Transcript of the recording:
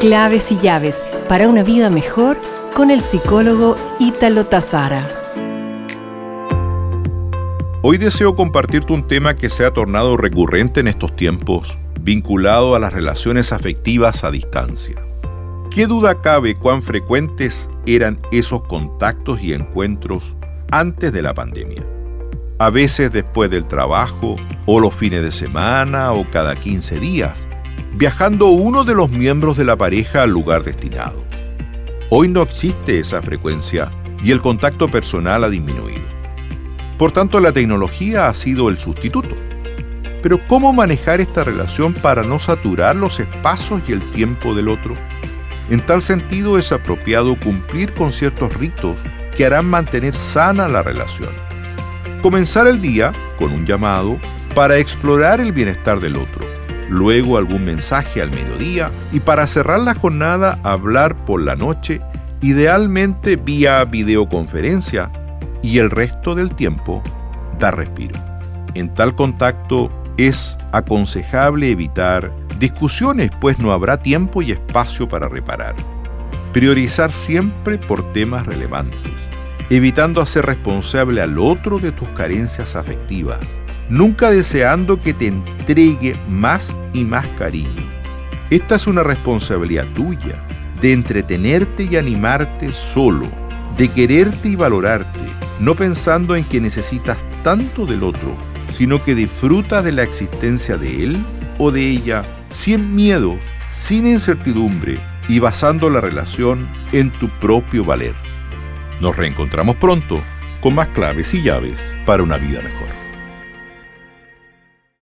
Claves y llaves para una vida mejor con el psicólogo Ítalo Tazara. Hoy deseo compartirte un tema que se ha tornado recurrente en estos tiempos, vinculado a las relaciones afectivas a distancia. ¿Qué duda cabe cuán frecuentes eran esos contactos y encuentros antes de la pandemia? A veces después del trabajo, o los fines de semana, o cada 15 días viajando uno de los miembros de la pareja al lugar destinado. Hoy no existe esa frecuencia y el contacto personal ha disminuido. Por tanto, la tecnología ha sido el sustituto. Pero ¿cómo manejar esta relación para no saturar los espacios y el tiempo del otro? En tal sentido es apropiado cumplir con ciertos ritos que harán mantener sana la relación. Comenzar el día con un llamado para explorar el bienestar del otro luego algún mensaje al mediodía y para cerrar la jornada hablar por la noche, idealmente vía videoconferencia y el resto del tiempo dar respiro. En tal contacto es aconsejable evitar discusiones, pues no habrá tiempo y espacio para reparar. Priorizar siempre por temas relevantes, evitando hacer responsable al otro de tus carencias afectivas nunca deseando que te entregue más y más cariño. Esta es una responsabilidad tuya, de entretenerte y animarte solo, de quererte y valorarte, no pensando en que necesitas tanto del otro, sino que disfruta de la existencia de él o de ella sin miedos, sin incertidumbre y basando la relación en tu propio valer. Nos reencontramos pronto con más claves y llaves para una vida mejor.